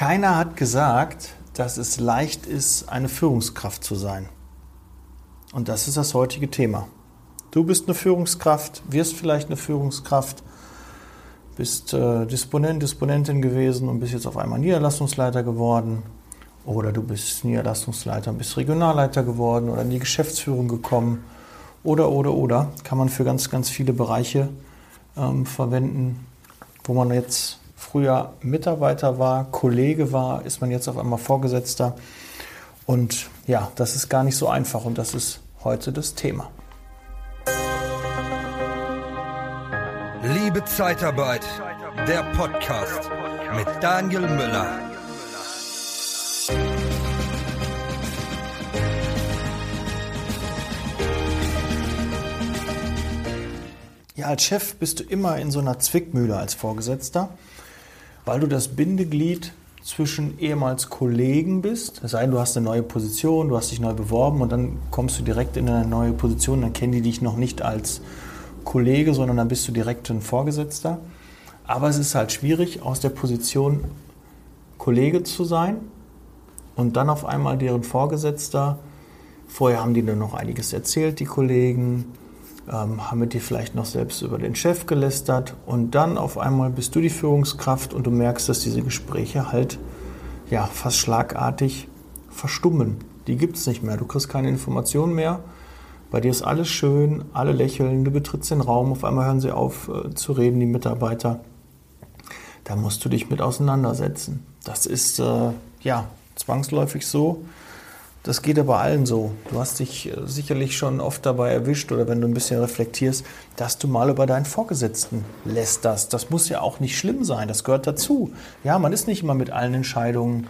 Keiner hat gesagt, dass es leicht ist, eine Führungskraft zu sein. Und das ist das heutige Thema. Du bist eine Führungskraft, wirst vielleicht eine Führungskraft, bist äh, Disponent, Disponentin gewesen und bist jetzt auf einmal Niederlassungsleiter geworden. Oder du bist Niederlassungsleiter und bist Regionalleiter geworden oder in die Geschäftsführung gekommen. Oder, oder, oder. Kann man für ganz, ganz viele Bereiche ähm, verwenden, wo man jetzt früher Mitarbeiter war, Kollege war, ist man jetzt auf einmal Vorgesetzter. Und ja, das ist gar nicht so einfach und das ist heute das Thema. Liebe Zeitarbeit, der Podcast mit Daniel Müller. Ja, als Chef bist du immer in so einer Zwickmühle als Vorgesetzter weil du das Bindeglied zwischen ehemals Kollegen bist. Sei denn, du hast eine neue Position, du hast dich neu beworben und dann kommst du direkt in eine neue Position, dann kennen die dich noch nicht als Kollege, sondern dann bist du direkt ein Vorgesetzter. Aber es ist halt schwierig, aus der Position Kollege zu sein und dann auf einmal deren Vorgesetzter. Vorher haben die nur noch einiges erzählt, die Kollegen ähm, haben mit dir vielleicht noch selbst über den Chef gelästert und dann auf einmal bist du die Führungskraft und du merkst, dass diese Gespräche halt ja fast schlagartig verstummen. Die gibt es nicht mehr. Du kriegst keine Informationen mehr. Bei dir ist alles schön, alle lächeln, du betrittst den Raum, auf einmal hören sie auf äh, zu reden, die Mitarbeiter. Da musst du dich mit auseinandersetzen. Das ist äh, ja zwangsläufig so. Das geht aber allen so. Du hast dich äh, sicherlich schon oft dabei erwischt oder wenn du ein bisschen reflektierst, dass du mal über deinen Vorgesetzten lästerst. Das muss ja auch nicht schlimm sein. Das gehört dazu. Ja, man ist nicht immer mit allen Entscheidungen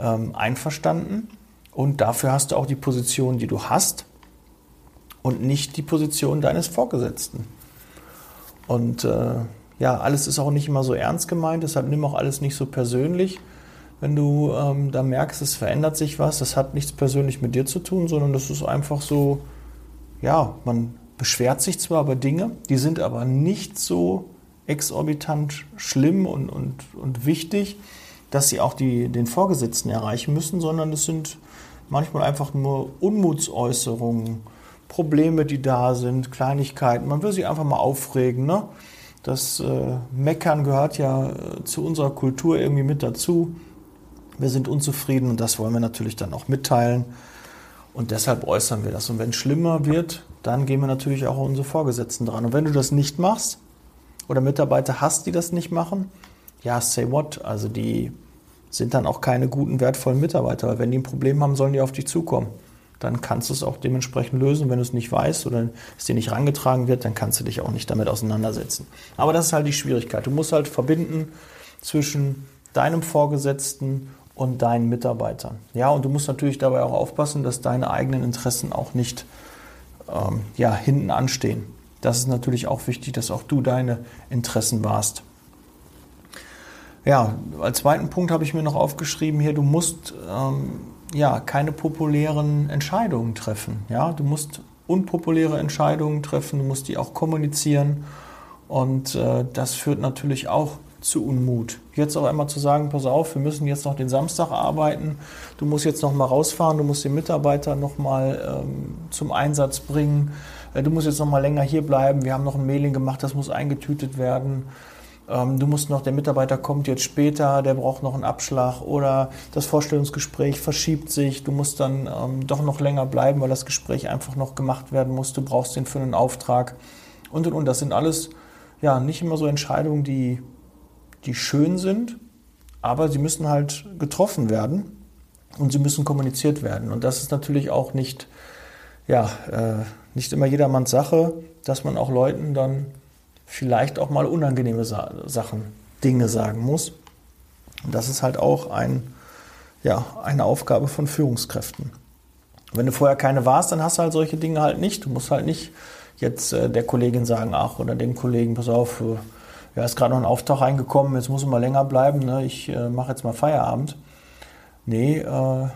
ähm, einverstanden und dafür hast du auch die Position, die du hast und nicht die Position deines Vorgesetzten. Und äh, ja, alles ist auch nicht immer so ernst gemeint, deshalb nimm auch alles nicht so persönlich wenn du ähm, da merkst, es verändert sich was, das hat nichts persönlich mit dir zu tun, sondern das ist einfach so, ja, man beschwert sich zwar über Dinge, die sind aber nicht so exorbitant schlimm und, und, und wichtig, dass sie auch die, den Vorgesetzten erreichen müssen, sondern es sind manchmal einfach nur Unmutsäußerungen, Probleme, die da sind, Kleinigkeiten. Man will sich einfach mal aufregen. Ne? Das äh, Meckern gehört ja äh, zu unserer Kultur irgendwie mit dazu wir sind unzufrieden und das wollen wir natürlich dann auch mitteilen. Und deshalb äußern wir das. Und wenn es schlimmer wird, dann gehen wir natürlich auch unsere Vorgesetzten dran. Und wenn du das nicht machst oder Mitarbeiter hast, die das nicht machen, ja, say what? Also die sind dann auch keine guten, wertvollen Mitarbeiter. Weil wenn die ein Problem haben, sollen die auf dich zukommen. Dann kannst du es auch dementsprechend lösen. Wenn du es nicht weißt oder es dir nicht herangetragen wird, dann kannst du dich auch nicht damit auseinandersetzen. Aber das ist halt die Schwierigkeit. Du musst halt verbinden zwischen deinem Vorgesetzten und deinen Mitarbeitern. Ja, und du musst natürlich dabei auch aufpassen, dass deine eigenen Interessen auch nicht ähm, ja, hinten anstehen. Das ist natürlich auch wichtig, dass auch du deine Interessen wahrst. Ja, als zweiten Punkt habe ich mir noch aufgeschrieben hier, du musst ähm, ja keine populären Entscheidungen treffen. Ja, du musst unpopuläre Entscheidungen treffen, du musst die auch kommunizieren und äh, das führt natürlich auch zu Unmut. Jetzt auch einmal zu sagen, pass auf, wir müssen jetzt noch den Samstag arbeiten, du musst jetzt noch mal rausfahren, du musst den Mitarbeiter noch mal ähm, zum Einsatz bringen, äh, du musst jetzt noch mal länger hier bleiben, wir haben noch ein Mailing gemacht, das muss eingetütet werden. Ähm, du musst noch, der Mitarbeiter kommt jetzt später, der braucht noch einen Abschlag oder das Vorstellungsgespräch verschiebt sich, du musst dann ähm, doch noch länger bleiben, weil das Gespräch einfach noch gemacht werden muss, du brauchst den für einen Auftrag und und und. Das sind alles ja nicht immer so Entscheidungen, die die schön sind, aber sie müssen halt getroffen werden und sie müssen kommuniziert werden. Und das ist natürlich auch nicht, ja, äh, nicht immer jedermanns Sache, dass man auch Leuten dann vielleicht auch mal unangenehme Sa Sachen, Dinge sagen muss. Und das ist halt auch ein, ja, eine Aufgabe von Führungskräften. Wenn du vorher keine warst, dann hast du halt solche Dinge halt nicht. Du musst halt nicht jetzt äh, der Kollegin sagen, ach, oder dem Kollegen, pass auf, äh, ja, ist gerade noch ein Auftrag reingekommen, jetzt muss man mal länger bleiben, ne? ich äh, mache jetzt mal Feierabend. Nee, äh,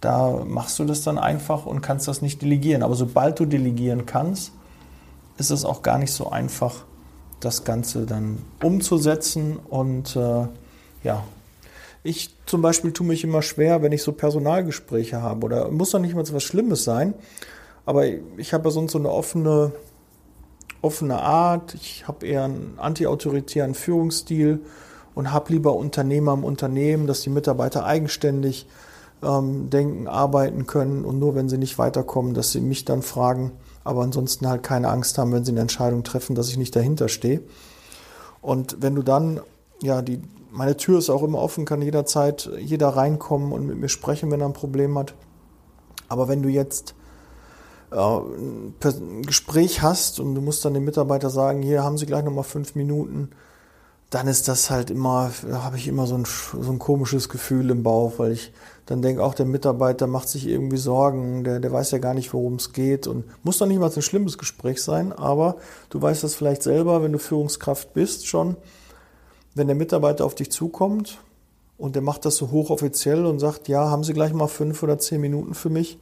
da machst du das dann einfach und kannst das nicht delegieren. Aber sobald du delegieren kannst, ist es auch gar nicht so einfach, das Ganze dann umzusetzen und äh, ja, Ich zum Beispiel tue mich immer schwer, wenn ich so Personalgespräche habe. Oder muss doch nicht mal so was Schlimmes sein. Aber ich habe ja sonst so eine offene, offene Art. Ich habe eher einen antiautoritären Führungsstil und habe lieber Unternehmer im Unternehmen, dass die Mitarbeiter eigenständig ähm, denken, arbeiten können und nur wenn sie nicht weiterkommen, dass sie mich dann fragen, aber ansonsten halt keine Angst haben, wenn sie eine Entscheidung treffen, dass ich nicht dahinter stehe. Und wenn du dann, ja, die, meine Tür ist auch immer offen, kann jederzeit jeder reinkommen und mit mir sprechen, wenn er ein Problem hat. Aber wenn du jetzt ein Gespräch hast und du musst dann dem Mitarbeiter sagen, hier haben Sie gleich nochmal fünf Minuten, dann ist das halt immer, da habe ich immer so ein, so ein komisches Gefühl im Bauch, weil ich dann denke, auch der Mitarbeiter macht sich irgendwie Sorgen, der, der weiß ja gar nicht, worum es geht und muss doch nicht mal ein schlimmes Gespräch sein, aber du weißt das vielleicht selber, wenn du Führungskraft bist schon, wenn der Mitarbeiter auf dich zukommt und der macht das so hochoffiziell und sagt, ja, haben Sie gleich mal fünf oder zehn Minuten für mich,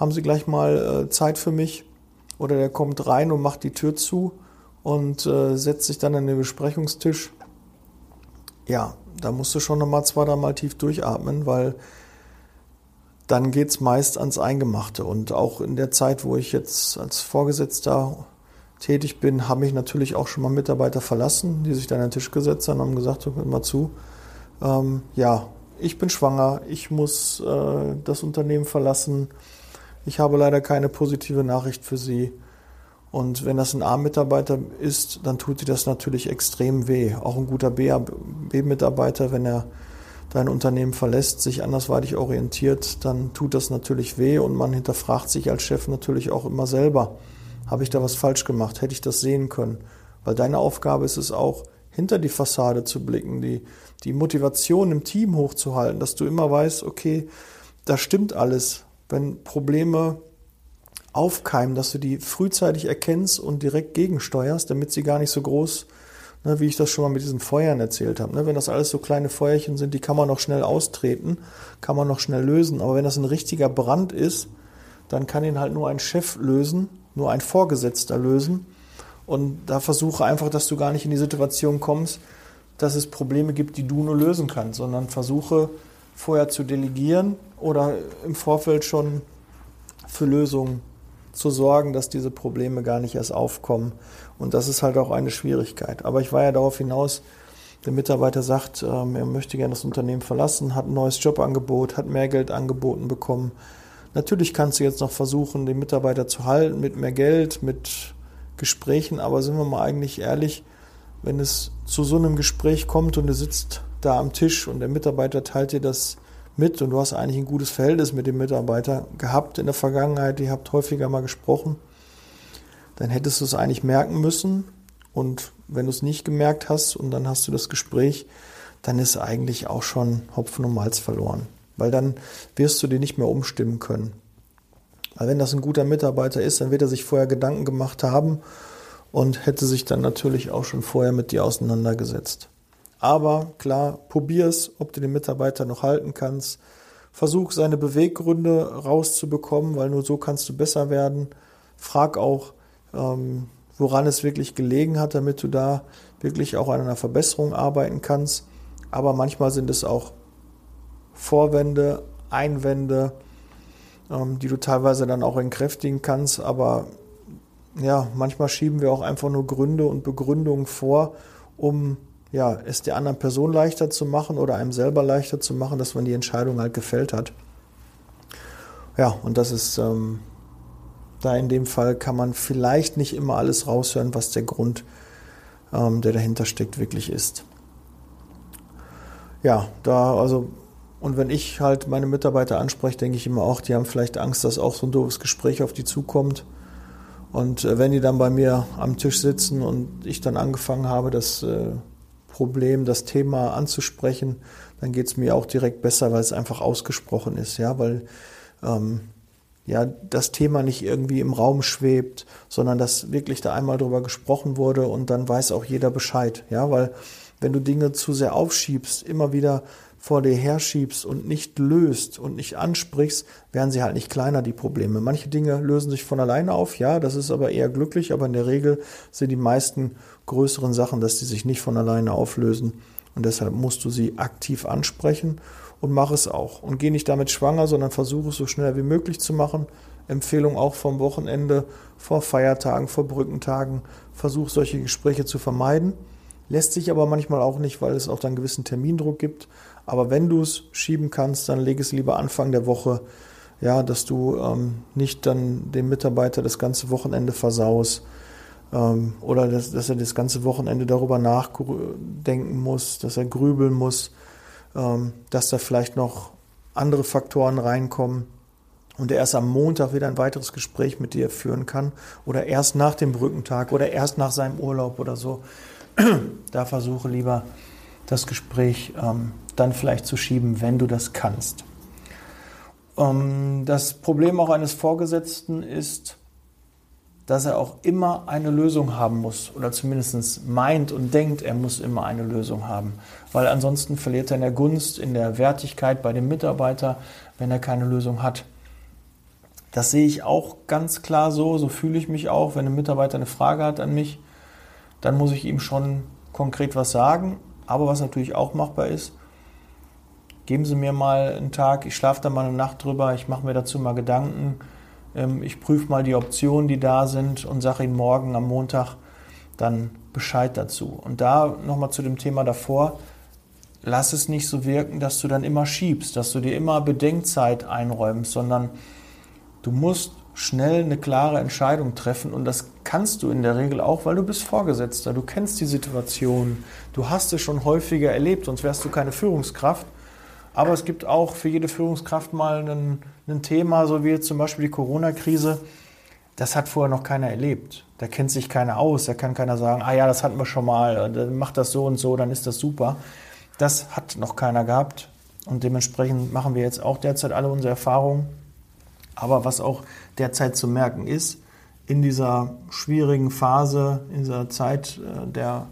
haben Sie gleich mal äh, Zeit für mich oder der kommt rein und macht die Tür zu und äh, setzt sich dann an den Besprechungstisch. Ja, da musst du schon nochmal zwei, dreimal tief durchatmen, weil dann geht es meist ans Eingemachte. Und auch in der Zeit, wo ich jetzt als Vorgesetzter tätig bin, habe ich natürlich auch schon mal Mitarbeiter verlassen, die sich dann an den Tisch gesetzt haben und haben gesagt, hör mal zu, ähm, ja, ich bin schwanger, ich muss äh, das Unternehmen verlassen, ich habe leider keine positive Nachricht für Sie. Und wenn das ein A-Mitarbeiter ist, dann tut dir das natürlich extrem weh. Auch ein guter B-Mitarbeiter, wenn er dein Unternehmen verlässt, sich andersweitig orientiert, dann tut das natürlich weh und man hinterfragt sich als Chef natürlich auch immer selber. Habe ich da was falsch gemacht? Hätte ich das sehen können? Weil deine Aufgabe ist es auch, hinter die Fassade zu blicken, die, die Motivation im Team hochzuhalten, dass du immer weißt, okay, da stimmt alles. Wenn Probleme aufkeimen, dass du die frühzeitig erkennst und direkt gegensteuerst, damit sie gar nicht so groß, ne, wie ich das schon mal mit diesen Feuern erzählt habe. Ne, wenn das alles so kleine Feuerchen sind, die kann man noch schnell austreten, kann man noch schnell lösen. Aber wenn das ein richtiger Brand ist, dann kann ihn halt nur ein Chef lösen, nur ein Vorgesetzter lösen. Und da versuche einfach, dass du gar nicht in die Situation kommst, dass es Probleme gibt, die du nur lösen kannst, sondern versuche vorher zu delegieren oder im Vorfeld schon für Lösungen zu sorgen, dass diese Probleme gar nicht erst aufkommen. Und das ist halt auch eine Schwierigkeit. Aber ich war ja darauf hinaus, der Mitarbeiter sagt, ähm, er möchte gerne das Unternehmen verlassen, hat ein neues Jobangebot, hat mehr Geld angeboten bekommen. Natürlich kannst du jetzt noch versuchen, den Mitarbeiter zu halten mit mehr Geld, mit Gesprächen, aber sind wir mal eigentlich ehrlich, wenn es zu so einem Gespräch kommt und du sitzt da am Tisch und der Mitarbeiter teilt dir das mit und du hast eigentlich ein gutes Verhältnis mit dem Mitarbeiter gehabt in der Vergangenheit, ihr habt häufiger mal gesprochen, dann hättest du es eigentlich merken müssen und wenn du es nicht gemerkt hast und dann hast du das Gespräch, dann ist eigentlich auch schon Hopfen und Malz verloren, weil dann wirst du dir nicht mehr umstimmen können. Weil wenn das ein guter Mitarbeiter ist, dann wird er sich vorher Gedanken gemacht haben und hätte sich dann natürlich auch schon vorher mit dir auseinandergesetzt. Aber klar, probier es, ob du den Mitarbeiter noch halten kannst. Versuch seine Beweggründe rauszubekommen, weil nur so kannst du besser werden. Frag auch, ähm, woran es wirklich gelegen hat, damit du da wirklich auch an einer Verbesserung arbeiten kannst. Aber manchmal sind es auch Vorwände, Einwände, ähm, die du teilweise dann auch entkräftigen kannst. Aber ja, manchmal schieben wir auch einfach nur Gründe und Begründungen vor, um ja, es der anderen Person leichter zu machen oder einem selber leichter zu machen, dass man die Entscheidung halt gefällt hat. Ja, und das ist, ähm, da in dem Fall kann man vielleicht nicht immer alles raushören, was der Grund, ähm, der dahinter steckt, wirklich ist. Ja, da, also, und wenn ich halt meine Mitarbeiter anspreche, denke ich immer auch, die haben vielleicht Angst, dass auch so ein doofes Gespräch auf die zukommt. Und äh, wenn die dann bei mir am Tisch sitzen und ich dann angefangen habe, das äh, Problem, das Thema anzusprechen, dann geht es mir auch direkt besser, weil es einfach ausgesprochen ist, ja, weil ähm, ja das Thema nicht irgendwie im Raum schwebt, sondern dass wirklich da einmal drüber gesprochen wurde und dann weiß auch jeder Bescheid, ja, weil wenn du Dinge zu sehr aufschiebst, immer wieder vor dir herschiebst und nicht löst und nicht ansprichst, werden sie halt nicht kleiner, die Probleme. Manche Dinge lösen sich von alleine auf, ja, das ist aber eher glücklich, aber in der Regel sind die meisten größeren Sachen, dass die sich nicht von alleine auflösen Und deshalb musst du sie aktiv ansprechen und mach es auch. Und geh nicht damit schwanger, sondern versuche es so schnell wie möglich zu machen. Empfehlung auch vom Wochenende, vor Feiertagen, vor Brückentagen. Versuch solche Gespräche zu vermeiden. Lässt sich aber manchmal auch nicht, weil es auch dann gewissen Termindruck gibt. Aber wenn du es schieben kannst, dann leg es lieber Anfang der Woche, ja, dass du ähm, nicht dann dem Mitarbeiter das ganze Wochenende versaust ähm, oder dass, dass, er das ganze Wochenende darüber nachdenken muss, dass er grübeln muss, ähm, dass da vielleicht noch andere Faktoren reinkommen und er erst am Montag wieder ein weiteres Gespräch mit dir führen kann oder erst nach dem Brückentag oder erst nach seinem Urlaub oder so. da versuche lieber das Gespräch ähm, dann vielleicht zu schieben, wenn du das kannst. Ähm, das Problem auch eines Vorgesetzten ist, dass er auch immer eine Lösung haben muss oder zumindest meint und denkt, er muss immer eine Lösung haben. Weil ansonsten verliert er in der Gunst, in der Wertigkeit bei dem Mitarbeiter, wenn er keine Lösung hat. Das sehe ich auch ganz klar so, so fühle ich mich auch. Wenn ein Mitarbeiter eine Frage hat an mich, dann muss ich ihm schon konkret was sagen. Aber was natürlich auch machbar ist, geben Sie mir mal einen Tag, ich schlafe da mal eine Nacht drüber, ich mache mir dazu mal Gedanken, ähm, ich prüfe mal die Optionen, die da sind und sage Ihnen morgen am Montag dann Bescheid dazu. Und da nochmal zu dem Thema davor, lass es nicht so wirken, dass du dann immer schiebst, dass du dir immer Bedenkzeit einräumst, sondern Du musst schnell eine klare Entscheidung treffen und das kannst du in der Regel auch, weil du bist Vorgesetzter, du kennst die Situation, du hast es schon häufiger erlebt, sonst wärst du keine Führungskraft. Aber es gibt auch für jede Führungskraft mal ein, Thema, so wie jetzt zum Beispiel die Corona-Krise. Das hat vorher noch keiner erlebt. Da kennt sich keiner aus. Da kann keiner sagen, ah ja, das hatten wir schon mal, dann macht das so und so, dann ist das super. Das hat noch keiner gehabt. Und dementsprechend machen wir jetzt auch derzeit alle unsere Erfahrungen aber was auch derzeit zu merken ist, in dieser schwierigen Phase, in dieser Zeit äh, der,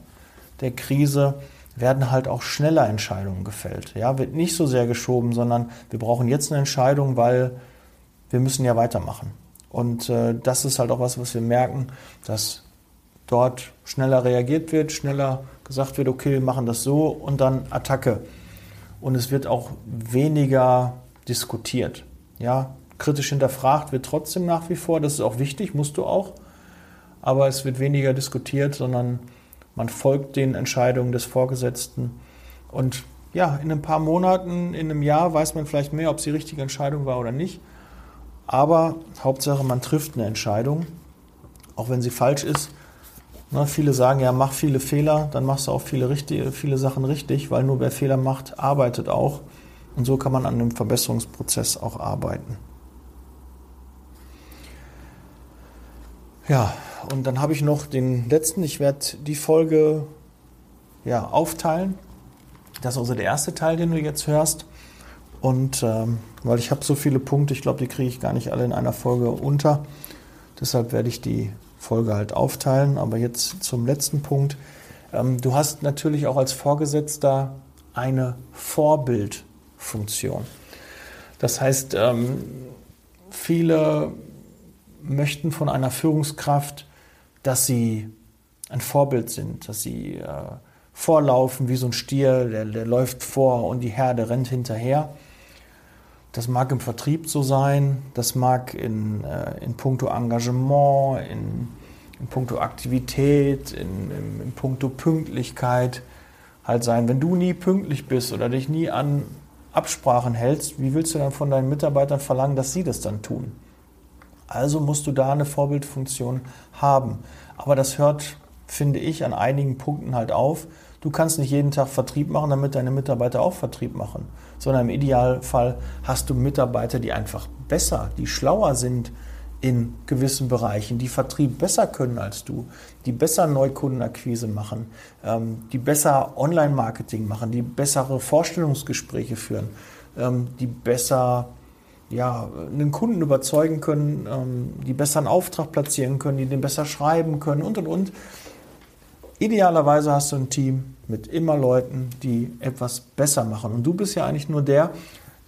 der Krise, werden halt auch schneller Entscheidungen gefällt. Ja, wird nicht so sehr geschoben, sondern wir brauchen jetzt eine Entscheidung, weil wir müssen ja weitermachen. Und äh, das ist halt auch was, was wir merken, dass dort schneller reagiert wird, schneller gesagt wird, okay, wir machen das so und dann Attacke. Und es wird auch weniger diskutiert. Ja, kritisch hinterfragt wird trotzdem nach wie vor. Das ist auch wichtig, musst du auch. Aber es wird weniger diskutiert, sondern man folgt den Entscheidungen des Vorgesetzten. Und ja, in ein paar Monaten, in einem Jahr weiß man vielleicht mehr, ob es die richtige Entscheidung war oder nicht. Aber Hauptsache, man trifft eine Entscheidung, auch wenn sie falsch ist. Na, viele sagen ja, mach viele Fehler, dann machst du auch viele, richtige, viele Sachen richtig, weil nur wer Fehler macht, arbeitet auch. Und so kann man an einem Verbesserungsprozess auch arbeiten. Ja, und dann habe ich noch den letzten. Ich werde die Folge ja, aufteilen. Das ist also der erste Teil, den du jetzt hörst. Und ähm, weil ich habe so viele Punkte, ich glaube, die kriege ich gar nicht alle in einer Folge unter. Deshalb werde ich die Folge halt aufteilen. Aber jetzt zum letzten Punkt. Ähm, du hast natürlich auch als Vorgesetzter eine Vorbildfunktion. Das heißt, ähm, viele möchten von einer Führungskraft, dass sie ein Vorbild sind, dass sie äh, vorlaufen wie so ein Stier, der, der läuft vor und die Herde rennt hinterher. Das mag im Vertrieb so sein, das mag in, äh, in puncto Engagement, in, in puncto Aktivität, in, in, in puncto Pünktlichkeit halt sein. Wenn du nie pünktlich bist oder dich nie an Absprachen hältst, wie willst du dann von deinen Mitarbeitern verlangen, dass sie das dann tun? Also musst du da eine Vorbildfunktion haben. Aber das hört, finde ich, an einigen Punkten halt auf. Du kannst nicht jeden Tag Vertrieb machen, damit deine Mitarbeiter auch Vertrieb machen, sondern im Idealfall hast du Mitarbeiter, die einfach besser, die schlauer sind in gewissen Bereichen, die Vertrieb besser können als du, die besser Neukundenakquise machen, ähm, die besser Online-Marketing machen, die bessere Vorstellungsgespräche führen, ähm, die besser ja, einen Kunden überzeugen können, ähm, die besser einen Auftrag platzieren können, die den besser schreiben können und und und. Idealerweise hast du ein Team mit immer Leuten, die etwas besser machen. Und du bist ja eigentlich nur der,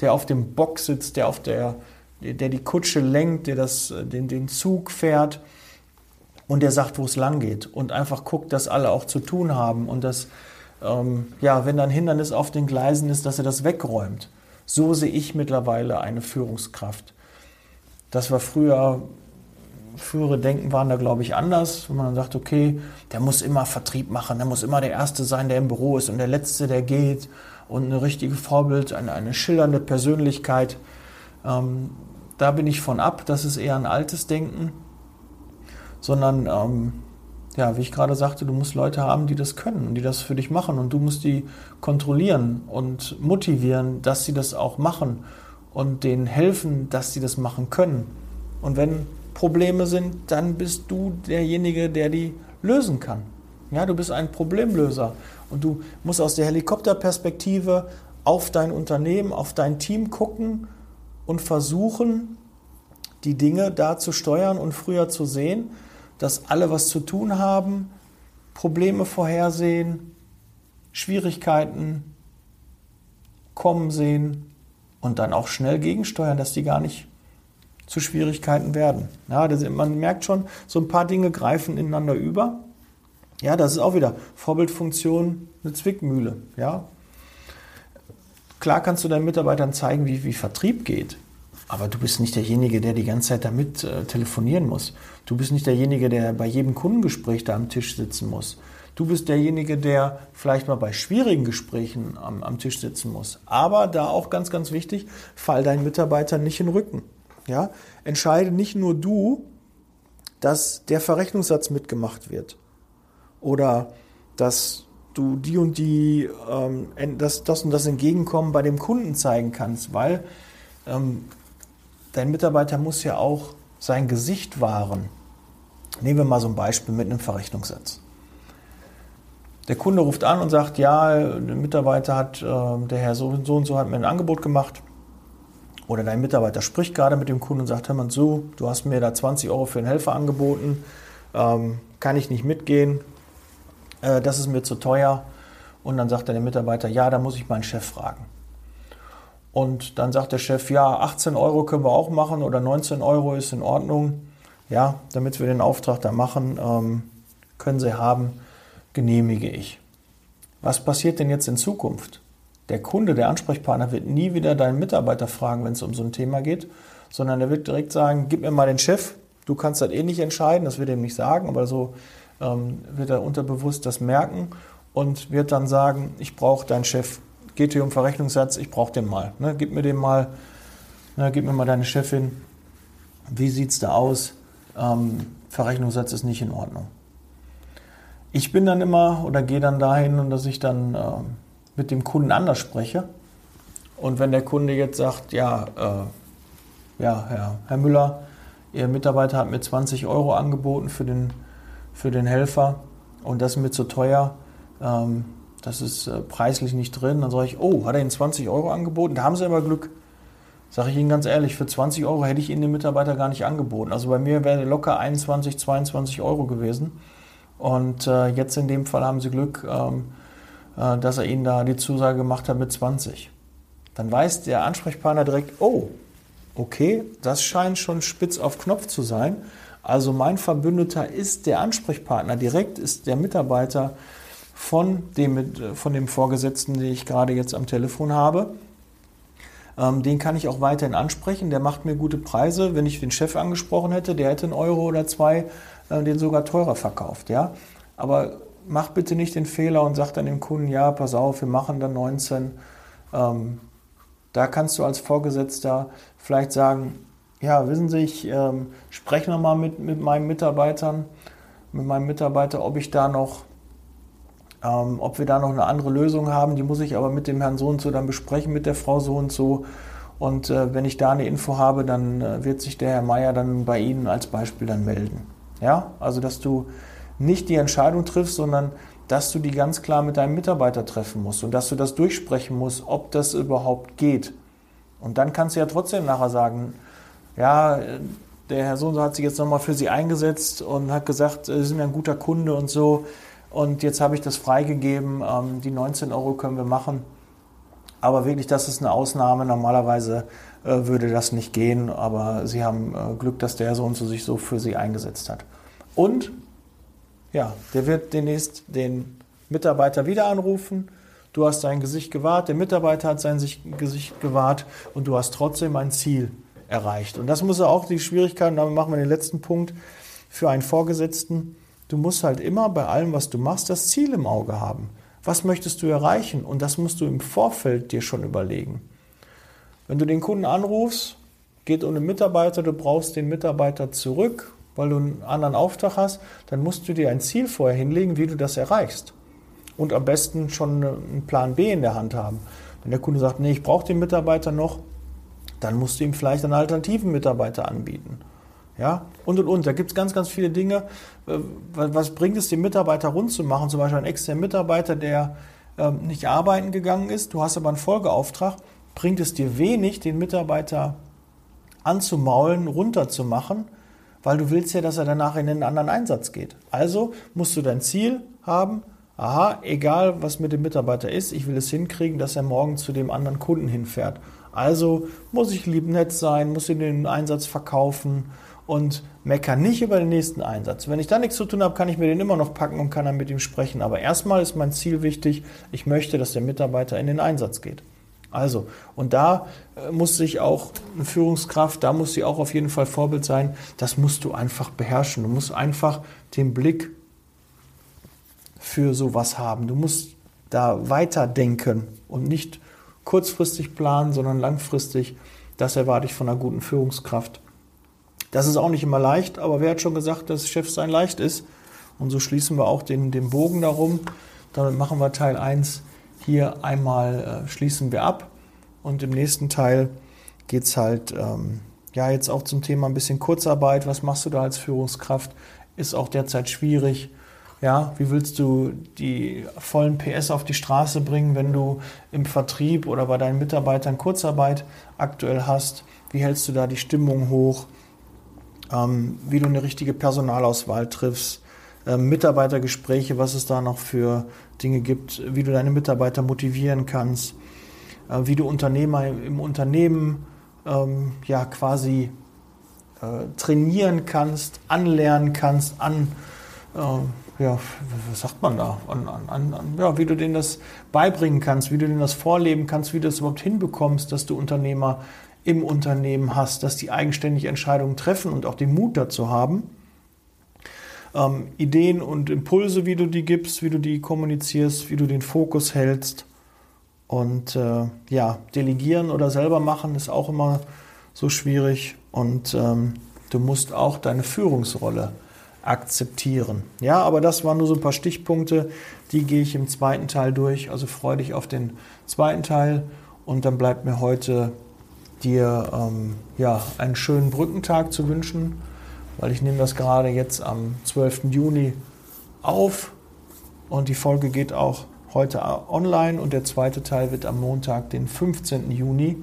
der auf dem Bock sitzt, der auf der, der die Kutsche lenkt, der das, den, den Zug fährt und der sagt, wo es lang geht und einfach guckt, dass alle auch zu tun haben und dass ähm, ja, wenn da ein Hindernis auf den Gleisen ist, dass er das wegräumt. So sehe ich mittlerweile eine Führungskraft. Das war früher, frühere Denken waren da, glaube ich, anders, wo man dann sagt, okay, der muss immer Vertrieb machen, der muss immer der Erste sein, der im Büro ist und der Letzte, der geht und eine richtige Vorbild, eine, eine schillernde Persönlichkeit. Ähm, da bin ich von ab, das ist eher ein altes Denken, sondern ähm, ja, wie ich gerade sagte, du musst Leute haben, die das können und die das für dich machen und du musst die kontrollieren und motivieren, dass sie das auch machen und denen helfen, dass sie das machen können. Und wenn Probleme sind, dann bist du derjenige, der die lösen kann. Ja, du bist ein Problemlöser und du musst aus der Helikopterperspektive auf dein Unternehmen, auf dein Team gucken und versuchen, die Dinge da zu steuern und früher zu sehen, dass alle was zu tun haben, Probleme vorhersehen, Schwierigkeiten kommen sehen und dann auch schnell gegensteuern, dass die gar nicht zu Schwierigkeiten werden. Ja, das, man merkt schon, so ein paar Dinge greifen ineinander über. Ja, das ist auch wieder Vorbildfunktion, eine Zwickmühle. Ja. Klar kannst du deinen Mitarbeitern zeigen, wie, wie Vertrieb geht. Aber du bist nicht derjenige, der die ganze Zeit damit äh, telefonieren muss. Du bist nicht derjenige, der bei jedem Kundengespräch da am Tisch sitzen muss. Du bist derjenige, der vielleicht mal bei schwierigen Gesprächen am, am Tisch sitzen muss. Aber da auch ganz, ganz wichtig, fall deinen Mitarbeitern nicht in den Rücken. Ja? Entscheide nicht nur du, dass der Verrechnungssatz mitgemacht wird. Oder dass du die und die, ähm, das, das und das Entgegenkommen bei dem Kunden zeigen kannst, weil ähm, dein Mitarbeiter muss ja auch sein Gesicht wahren. Nehmen wir mal so ein Beispiel mit einem Verrechnungssatz. Der Kunde ruft an und sagt, ja, der Mitarbeiter hat, äh, der Herr so und so und so hat mir ein Angebot gemacht. Oder dein Mitarbeiter spricht gerade mit dem Kunden und sagt, hör mal zu, du hast mir da 20 Euro für einen Helfer angeboten, ähm, kann ich nicht mitgehen, äh, das ist mir zu teuer. Und dann sagt der Mitarbeiter, ja, da muss ich meinen Chef fragen. Und dann sagt der Chef, ja, 18 Euro können wir auch machen oder 19 Euro ist in Ordnung. Ja, damit wir den Auftrag da machen, ähm, können Sie haben, genehmige ich. Was passiert denn jetzt in Zukunft? Der Kunde, der Ansprechpartner wird nie wieder deinen Mitarbeiter fragen, wenn es um so ein Thema geht, sondern er wird direkt sagen, gib mir mal den Chef, du kannst das eh nicht entscheiden, das wird er ihm nicht sagen, aber so ähm, wird er unterbewusst das merken und wird dann sagen, ich brauche deinen Chef geht hier um Verrechnungssatz, ich brauche den mal. Ne? Gib mir den mal, ne? gib mir mal deine Chefin. Wie sieht es da aus? Ähm, Verrechnungssatz ist nicht in Ordnung. Ich bin dann immer oder gehe dann dahin, dass ich dann äh, mit dem Kunden anders spreche. Und wenn der Kunde jetzt sagt, ja, äh, ja, Herr, Herr Müller, Ihr Mitarbeiter hat mir 20 Euro angeboten für den, für den Helfer und das ist mir zu teuer, ähm, das ist äh, preislich nicht drin. Dann sage ich, oh, hat er Ihnen 20 Euro angeboten? Da haben Sie aber Glück. Sage ich Ihnen ganz ehrlich, für 20 Euro hätte ich Ihnen den Mitarbeiter gar nicht angeboten. Also bei mir wäre locker 21, 22 Euro gewesen. Und äh, jetzt in dem Fall haben Sie Glück, ähm, äh, dass er Ihnen da die Zusage gemacht hat mit 20. Dann weiß der Ansprechpartner direkt, oh, okay, das scheint schon spitz auf Knopf zu sein. Also mein Verbündeter ist der Ansprechpartner, direkt ist der Mitarbeiter von dem, von dem Vorgesetzten, den ich gerade jetzt am Telefon habe. Ähm, den kann ich auch weiterhin ansprechen. Der macht mir gute Preise. Wenn ich den Chef angesprochen hätte, der hätte einen Euro oder zwei äh, den sogar teurer verkauft. Ja? Aber mach bitte nicht den Fehler und sag dann dem Kunden, ja, pass auf, wir machen dann 19. Ähm, da kannst du als Vorgesetzter vielleicht sagen, ja, wissen Sie, ich ähm, spreche nochmal mit, mit meinen Mitarbeitern, mit meinem Mitarbeiter, ob ich da noch ähm, ob wir da noch eine andere Lösung haben, die muss ich aber mit dem Herrn so und so dann besprechen, mit der Frau so und so. Und äh, wenn ich da eine Info habe, dann äh, wird sich der Herr Meier dann bei Ihnen als Beispiel dann melden. Ja, also dass du nicht die Entscheidung triffst, sondern dass du die ganz klar mit deinem Mitarbeiter treffen musst und dass du das durchsprechen musst, ob das überhaupt geht. Und dann kannst du ja trotzdem nachher sagen, ja, der Herr Sohn hat sich jetzt nochmal für Sie eingesetzt und hat gesagt, Sie sind ein guter Kunde und so. Und jetzt habe ich das freigegeben. Ähm, die 19 Euro können wir machen. Aber wirklich, das ist eine Ausnahme. Normalerweise äh, würde das nicht gehen. Aber Sie haben äh, Glück, dass der so und so sich so für Sie eingesetzt hat. Und ja, der wird demnächst den Mitarbeiter wieder anrufen, du hast dein Gesicht gewahrt, der Mitarbeiter hat sein Gesicht gewahrt und du hast trotzdem ein Ziel erreicht. Und das muss auch die Schwierigkeit, und damit machen wir den letzten Punkt, für einen Vorgesetzten, du musst halt immer bei allem, was du machst, das Ziel im Auge haben. Was möchtest du erreichen? Und das musst du im Vorfeld dir schon überlegen. Wenn du den Kunden anrufst, geht den Mitarbeiter, du brauchst den Mitarbeiter zurück, weil du einen anderen Auftrag hast, dann musst du dir ein Ziel vorher hinlegen, wie du das erreichst. Und am besten schon einen Plan B in der Hand haben. Wenn der Kunde sagt, nee, ich brauche den Mitarbeiter noch, dann musst du ihm vielleicht einen alternativen Mitarbeiter anbieten. Ja, und und und. Da gibt es ganz, ganz viele Dinge. Äh, was bringt es, den Mitarbeiter rund zu machen? Zum Beispiel einen externen Mitarbeiter, der ähm, nicht arbeiten gegangen ist, du hast aber einen Folgeauftrag, bringt es dir wenig, den Mitarbeiter anzumaulen, runterzumachen, weil du willst ja, dass er danach in einen anderen Einsatz geht. Also musst du dein Ziel haben, aha, egal was mit dem Mitarbeiter ist, ich will es hinkriegen, dass er morgen zu dem anderen Kunden hinfährt. Also muss ich lieb nett sein, muss ihn den Einsatz verkaufen, und meckere nicht über den nächsten Einsatz. Wenn ich da nichts zu tun habe, kann ich mir den immer noch packen und kann dann mit ihm sprechen. Aber erstmal ist mein Ziel wichtig, ich möchte, dass der Mitarbeiter in den Einsatz geht. Also, und da äh, muss sich auch eine Führungskraft, da muss sie auch auf jeden Fall Vorbild sein. Das musst du einfach beherrschen. Du musst einfach den Blick für sowas haben. Du musst da weiterdenken und nicht kurzfristig planen, sondern langfristig. Das erwarte ich von einer guten Führungskraft. Das ist auch nicht immer leicht, aber wer hat schon gesagt, dass Chefsein leicht ist? Und so schließen wir auch den, den Bogen darum. Damit machen wir Teil 1 hier einmal, äh, schließen wir ab. Und im nächsten Teil geht es halt ähm, ja jetzt auch zum Thema ein bisschen Kurzarbeit. Was machst du da als Führungskraft? Ist auch derzeit schwierig. Ja, wie willst du die vollen PS auf die Straße bringen, wenn du im Vertrieb oder bei deinen Mitarbeitern Kurzarbeit aktuell hast? Wie hältst du da die Stimmung hoch? Ähm, wie du eine richtige Personalauswahl triffst, äh, Mitarbeitergespräche, was es da noch für Dinge gibt, wie du deine Mitarbeiter motivieren kannst, äh, wie du Unternehmer im, Unternehmen ähm, ja quasi äh, trainieren kannst, anlernen kannst, an ja, was sagt man da? An, an, an, ja, wie du denen das beibringen kannst, wie du denen das vorleben kannst, wie du das überhaupt hinbekommst, dass du Unternehmer im Unternehmen hast, dass die eigenständig Entscheidungen treffen und auch den Mut dazu haben. Ähm, Ideen und Impulse, wie du die gibst, wie du die kommunizierst, wie du den Fokus hältst. Und äh, ja, delegieren oder selber machen ist auch immer so schwierig. Und ähm, du musst auch deine Führungsrolle akzeptieren. Ja, aber das waren nur so ein paar Stichpunkte, die gehe ich im zweiten Teil durch. Also freue dich auf den zweiten Teil und dann bleibt mir heute dir ähm, ja, einen schönen Brückentag zu wünschen, weil ich nehme das gerade jetzt am 12. Juni auf und die Folge geht auch heute online und der zweite Teil wird am Montag, den 15. Juni,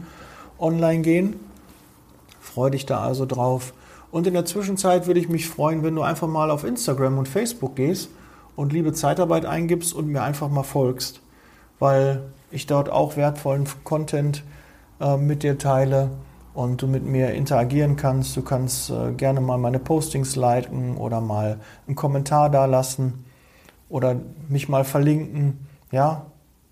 online gehen. Freue dich da also drauf. Und in der Zwischenzeit würde ich mich freuen, wenn du einfach mal auf Instagram und Facebook gehst und liebe Zeitarbeit eingibst und mir einfach mal folgst, weil ich dort auch wertvollen Content äh, mit dir teile und du mit mir interagieren kannst. Du kannst äh, gerne mal meine Postings liken oder mal einen Kommentar da lassen oder mich mal verlinken, ja,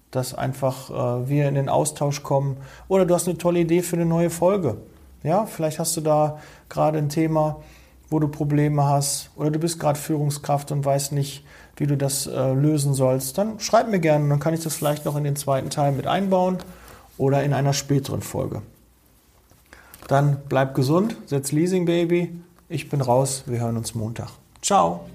dass einfach äh, wir in den Austausch kommen. Oder du hast eine tolle Idee für eine neue Folge. Ja, vielleicht hast du da gerade ein Thema, wo du Probleme hast oder du bist gerade Führungskraft und weißt nicht, wie du das äh, lösen sollst, dann schreib mir gerne, dann kann ich das vielleicht noch in den zweiten Teil mit einbauen oder in einer späteren Folge. Dann bleib gesund, setz Leasing Baby. Ich bin raus, wir hören uns Montag. Ciao.